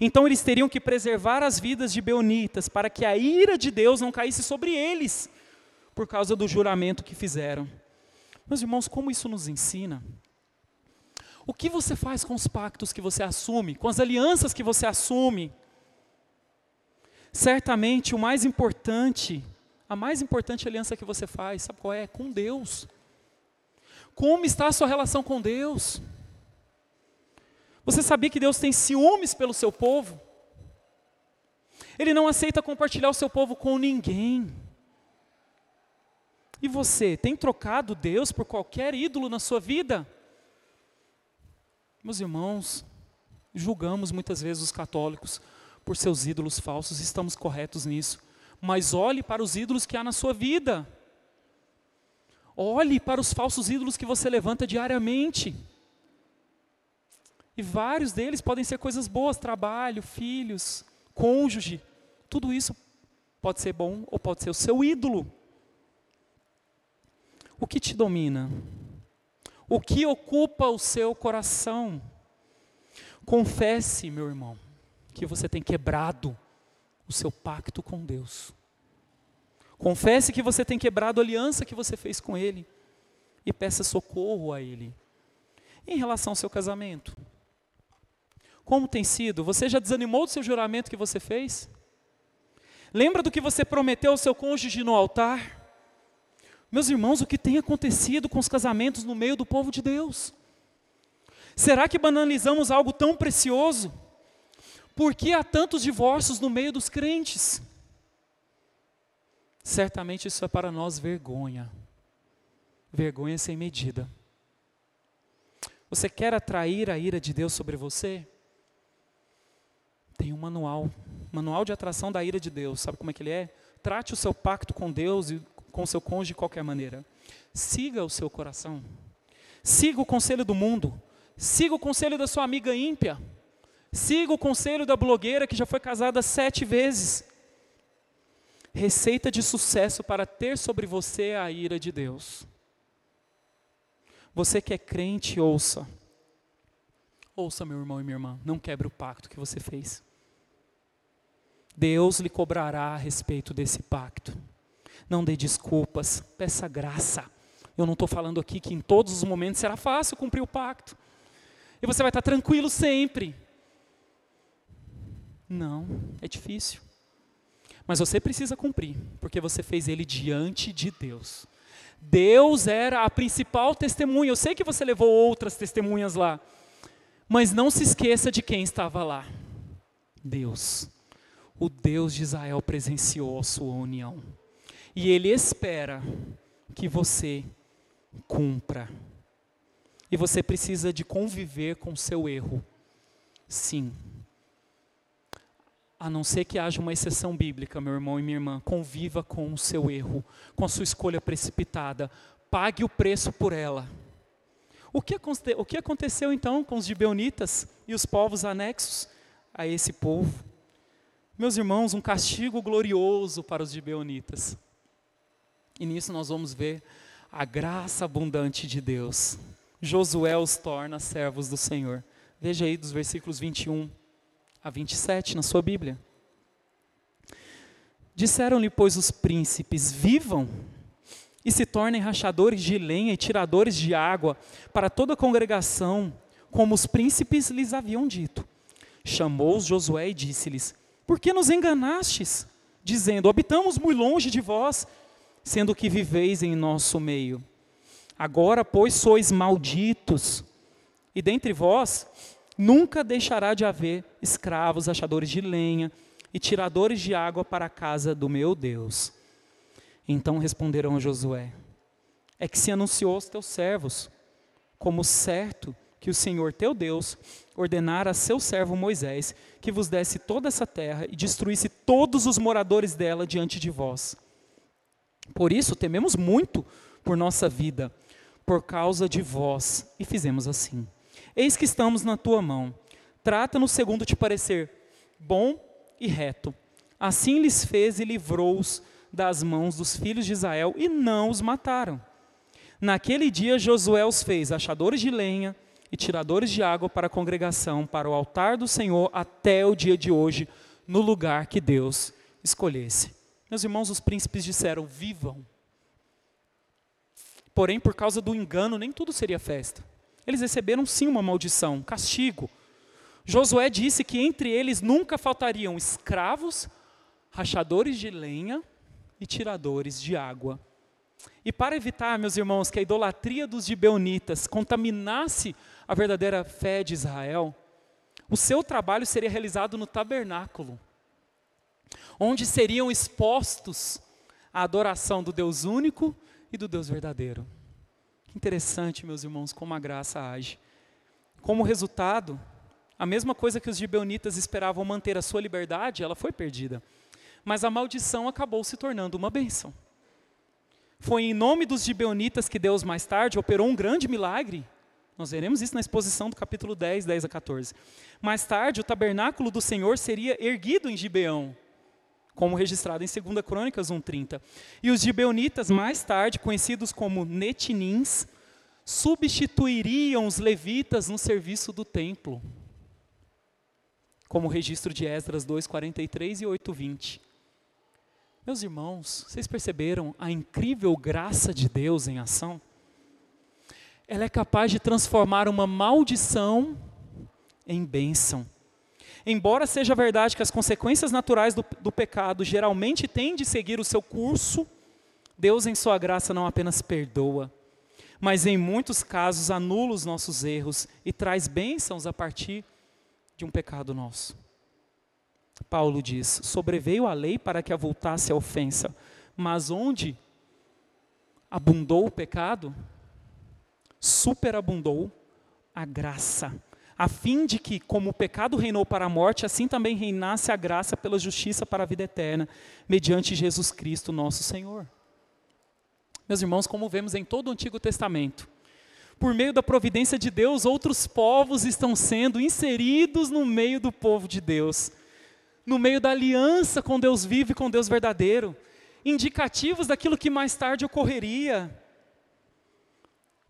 Então eles teriam que preservar as vidas de Beonitas para que a ira de Deus não caísse sobre eles, por causa do juramento que fizeram. Meus irmãos, como isso nos ensina? O que você faz com os pactos que você assume, com as alianças que você assume? Certamente o mais importante, a mais importante aliança que você faz, sabe qual é? Com Deus. Como está a sua relação com Deus? Você sabia que Deus tem ciúmes pelo seu povo? Ele não aceita compartilhar o seu povo com ninguém. E você, tem trocado Deus por qualquer ídolo na sua vida? Meus irmãos, julgamos muitas vezes os católicos por seus ídolos falsos, estamos corretos nisso. Mas olhe para os ídolos que há na sua vida. Olhe para os falsos ídolos que você levanta diariamente. E vários deles podem ser coisas boas, trabalho, filhos, cônjuge. Tudo isso pode ser bom ou pode ser o seu ídolo. O que te domina? O que ocupa o seu coração? Confesse, meu irmão, que você tem quebrado o seu pacto com Deus. Confesse que você tem quebrado a aliança que você fez com Ele e peça socorro a Ele. Em relação ao seu casamento, como tem sido? Você já desanimou do seu juramento que você fez? Lembra do que você prometeu ao seu cônjuge no altar? Meus irmãos, o que tem acontecido com os casamentos no meio do povo de Deus? Será que banalizamos algo tão precioso? Por que há tantos divórcios no meio dos crentes? Certamente isso é para nós vergonha. Vergonha sem medida. Você quer atrair a ira de Deus sobre você? Tem um manual, manual de atração da ira de Deus. Sabe como é que ele é? Trate o seu pacto com Deus e com seu cônjuge de qualquer maneira. Siga o seu coração. Siga o conselho do mundo. Siga o conselho da sua amiga ímpia. Siga o conselho da blogueira que já foi casada sete vezes. Receita de sucesso para ter sobre você a ira de Deus. Você que é crente, ouça. Ouça, meu irmão e minha irmã, não quebre o pacto que você fez. Deus lhe cobrará a respeito desse pacto. Não dê desculpas, peça graça. Eu não estou falando aqui que em todos os momentos será fácil cumprir o pacto. E você vai estar tranquilo sempre. Não, é difícil. Mas você precisa cumprir, porque você fez ele diante de Deus. Deus era a principal testemunha. Eu sei que você levou outras testemunhas lá, mas não se esqueça de quem estava lá. Deus. O Deus de Israel presenciou a sua união. E ele espera que você cumpra. E você precisa de conviver com o seu erro. Sim. A não ser que haja uma exceção bíblica, meu irmão e minha irmã, conviva com o seu erro, com a sua escolha precipitada. Pague o preço por ela. O que, o que aconteceu então com os gibeonitas e os povos anexos a esse povo? Meus irmãos, um castigo glorioso para os gibeonitas. E nisso nós vamos ver a graça abundante de Deus. Josué os torna servos do Senhor. Veja aí dos versículos 21 a 27 na sua Bíblia. Disseram-lhe, pois, os príncipes: Vivam e se tornem rachadores de lenha e tiradores de água para toda a congregação, como os príncipes lhes haviam dito. Chamou-os Josué e disse-lhes: Por que nos enganastes? Dizendo: Habitamos muito longe de vós sendo que viveis em nosso meio. Agora, pois, sois malditos, e dentre vós nunca deixará de haver escravos, achadores de lenha e tiradores de água para a casa do meu Deus. Então responderam a Josué: É que se anunciou aos teus servos, como certo que o Senhor teu Deus ordenara a seu servo Moisés que vos desse toda essa terra e destruísse todos os moradores dela diante de vós. Por isso tememos muito por nossa vida, por causa de vós, e fizemos assim. Eis que estamos na tua mão. Trata-nos segundo te parecer bom e reto. Assim lhes fez e livrou-os das mãos dos filhos de Israel e não os mataram. Naquele dia Josué os fez achadores de lenha e tiradores de água para a congregação, para o altar do Senhor até o dia de hoje, no lugar que Deus escolhesse. Meus irmãos, os príncipes disseram: vivam. Porém, por causa do engano, nem tudo seria festa. Eles receberam sim uma maldição, um castigo. Josué disse que entre eles nunca faltariam escravos, rachadores de lenha e tiradores de água. E para evitar, meus irmãos, que a idolatria dos gibeonitas contaminasse a verdadeira fé de Israel, o seu trabalho seria realizado no tabernáculo onde seriam expostos a adoração do Deus único e do Deus verdadeiro. Interessante, meus irmãos, como a graça age. Como resultado, a mesma coisa que os gibeonitas esperavam manter a sua liberdade, ela foi perdida. Mas a maldição acabou se tornando uma bênção. Foi em nome dos gibeonitas que Deus mais tarde operou um grande milagre. Nós veremos isso na exposição do capítulo 10, 10 a 14. Mais tarde, o tabernáculo do Senhor seria erguido em Gibeão, como registrado em 2 Crônicas 1:30. E os gibeonitas, mais tarde conhecidos como netinins, substituiriam os levitas no serviço do templo. Como o registro de Esdras 2:43 e 8:20. Meus irmãos, vocês perceberam a incrível graça de Deus em ação? Ela é capaz de transformar uma maldição em bênção. Embora seja verdade que as consequências naturais do, do pecado geralmente têm de seguir o seu curso, Deus, em Sua graça, não apenas perdoa, mas em muitos casos anula os nossos erros e traz bênçãos a partir de um pecado nosso. Paulo diz: sobreveio a lei para que avultasse a ofensa, mas onde abundou o pecado, superabundou a graça a fim de que, como o pecado reinou para a morte, assim também reinasse a graça pela justiça para a vida eterna, mediante Jesus Cristo, nosso Senhor. Meus irmãos, como vemos em todo o Antigo Testamento, por meio da providência de Deus, outros povos estão sendo inseridos no meio do povo de Deus, no meio da aliança com Deus vivo e com Deus verdadeiro, indicativos daquilo que mais tarde ocorreria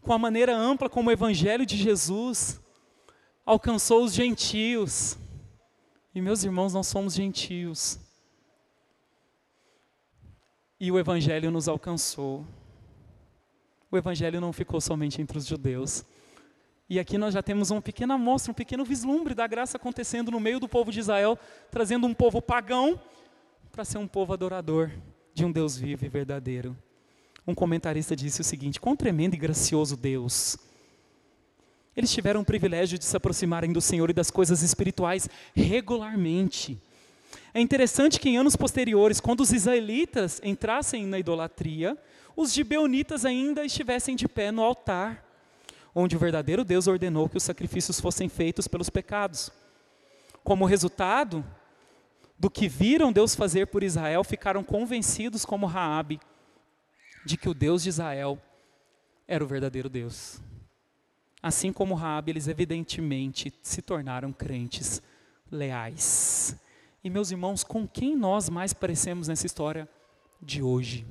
com a maneira ampla como o Evangelho de Jesus alcançou os gentios. E meus irmãos, nós somos gentios. E o Evangelho nos alcançou. O Evangelho não ficou somente entre os judeus. E aqui nós já temos uma pequena amostra, um pequeno vislumbre da graça acontecendo no meio do povo de Israel, trazendo um povo pagão para ser um povo adorador de um Deus vivo e verdadeiro. Um comentarista disse o seguinte: quão tremendo e gracioso Deus. Eles tiveram o privilégio de se aproximarem do Senhor e das coisas espirituais regularmente. É interessante que em anos posteriores, quando os israelitas entrassem na idolatria, os gibeonitas ainda estivessem de pé no altar, onde o verdadeiro Deus ordenou que os sacrifícios fossem feitos pelos pecados. Como resultado do que viram Deus fazer por Israel, ficaram convencidos como Raabe de que o Deus de Israel era o verdadeiro Deus. Assim como Raabe, eles evidentemente se tornaram crentes leais. E meus irmãos, com quem nós mais parecemos nessa história de hoje?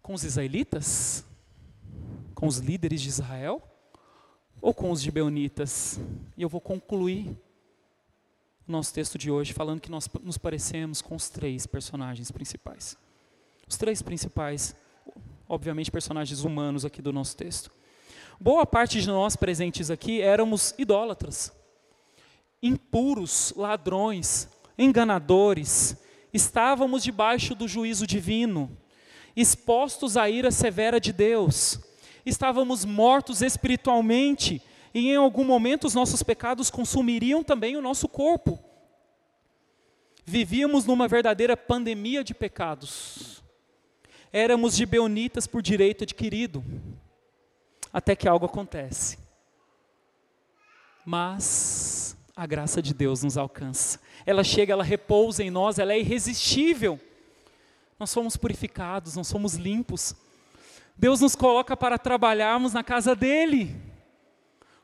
Com os israelitas? Com os líderes de Israel? Ou com os gibeonitas? E eu vou concluir o nosso texto de hoje falando que nós nos parecemos com os três personagens principais. Os três principais, obviamente, personagens humanos aqui do nosso texto. Boa parte de nós presentes aqui éramos idólatras, impuros, ladrões, enganadores, estávamos debaixo do juízo divino, expostos à ira severa de Deus, estávamos mortos espiritualmente e em algum momento os nossos pecados consumiriam também o nosso corpo. Vivíamos numa verdadeira pandemia de pecados. Éramos gibeonitas por direito adquirido até que algo acontece. Mas a graça de Deus nos alcança. Ela chega, ela repousa em nós, ela é irresistível. Nós somos purificados, nós somos limpos. Deus nos coloca para trabalharmos na casa dele,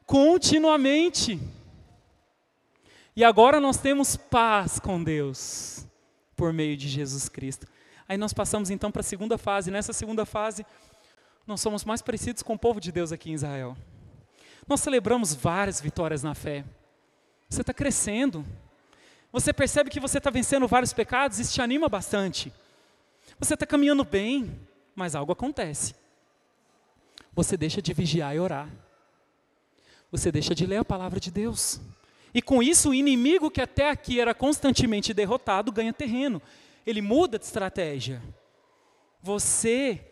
continuamente. E agora nós temos paz com Deus, por meio de Jesus Cristo. Aí nós passamos então para a segunda fase. Nessa segunda fase, nós somos mais parecidos com o povo de Deus aqui em Israel. Nós celebramos várias vitórias na fé. Você está crescendo. Você percebe que você está vencendo vários pecados, isso te anima bastante. Você está caminhando bem, mas algo acontece. Você deixa de vigiar e orar. Você deixa de ler a palavra de Deus. E com isso, o inimigo que até aqui era constantemente derrotado ganha terreno. Ele muda de estratégia. Você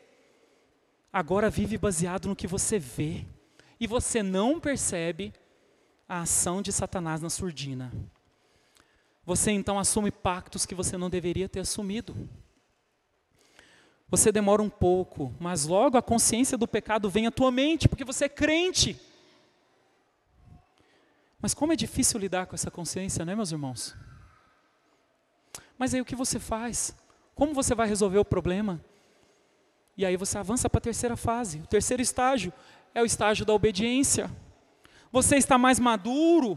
agora vive baseado no que você vê. E você não percebe a ação de Satanás na surdina. Você então assume pactos que você não deveria ter assumido. Você demora um pouco, mas logo a consciência do pecado vem à tua mente, porque você é crente. Mas como é difícil lidar com essa consciência, né, meus irmãos? Mas aí o que você faz? Como você vai resolver o problema? E aí você avança para a terceira fase. O terceiro estágio é o estágio da obediência. Você está mais maduro.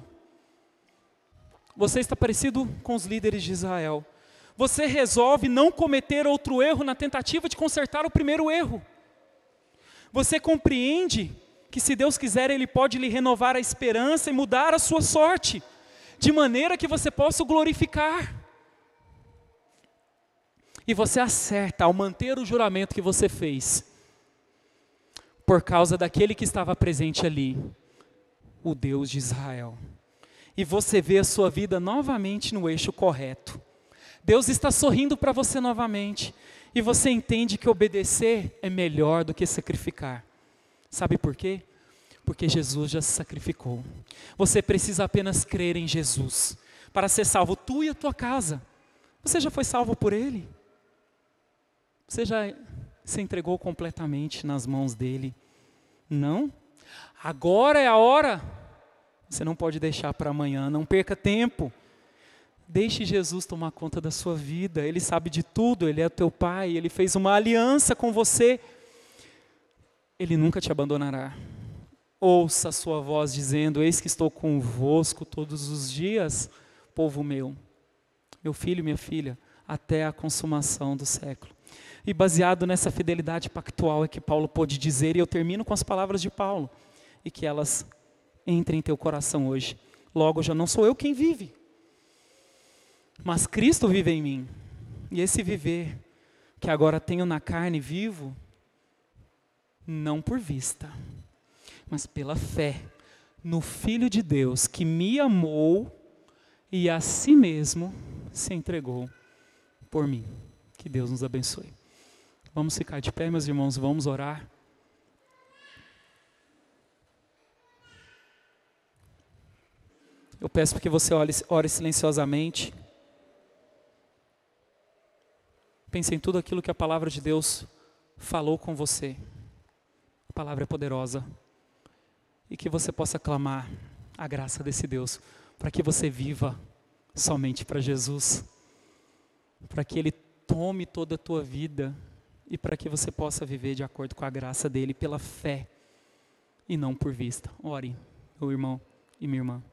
Você está parecido com os líderes de Israel. Você resolve não cometer outro erro na tentativa de consertar o primeiro erro. Você compreende que se Deus quiser, Ele pode lhe renovar a esperança e mudar a sua sorte, de maneira que você possa glorificar. E você acerta ao manter o juramento que você fez, por causa daquele que estava presente ali, o Deus de Israel. E você vê a sua vida novamente no eixo correto. Deus está sorrindo para você novamente. E você entende que obedecer é melhor do que sacrificar. Sabe por quê? Porque Jesus já se sacrificou. Você precisa apenas crer em Jesus para ser salvo, tu e a tua casa. Você já foi salvo por Ele? Você já se entregou completamente nas mãos dele? Não? Agora é a hora. Você não pode deixar para amanhã, não perca tempo. Deixe Jesus tomar conta da sua vida. Ele sabe de tudo, ele é teu pai, ele fez uma aliança com você. Ele nunca te abandonará. Ouça a sua voz dizendo: Eis que estou convosco todos os dias, povo meu, meu filho e minha filha, até a consumação do século. E baseado nessa fidelidade pactual é que Paulo pôde dizer, e eu termino com as palavras de Paulo, e que elas entrem em teu coração hoje. Logo, já não sou eu quem vive, mas Cristo vive em mim. E esse viver que agora tenho na carne vivo, não por vista, mas pela fé no Filho de Deus que me amou e a si mesmo se entregou por mim. Que Deus nos abençoe. Vamos ficar de pé, meus irmãos, vamos orar. Eu peço que você ore, ore silenciosamente. Pense em tudo aquilo que a palavra de Deus falou com você. A palavra é poderosa. E que você possa clamar a graça desse Deus, para que você viva somente para Jesus, para que Ele tome toda a tua vida e para que você possa viver de acordo com a graça dele, pela fé e não por vista. Ore, meu irmão e minha irmã.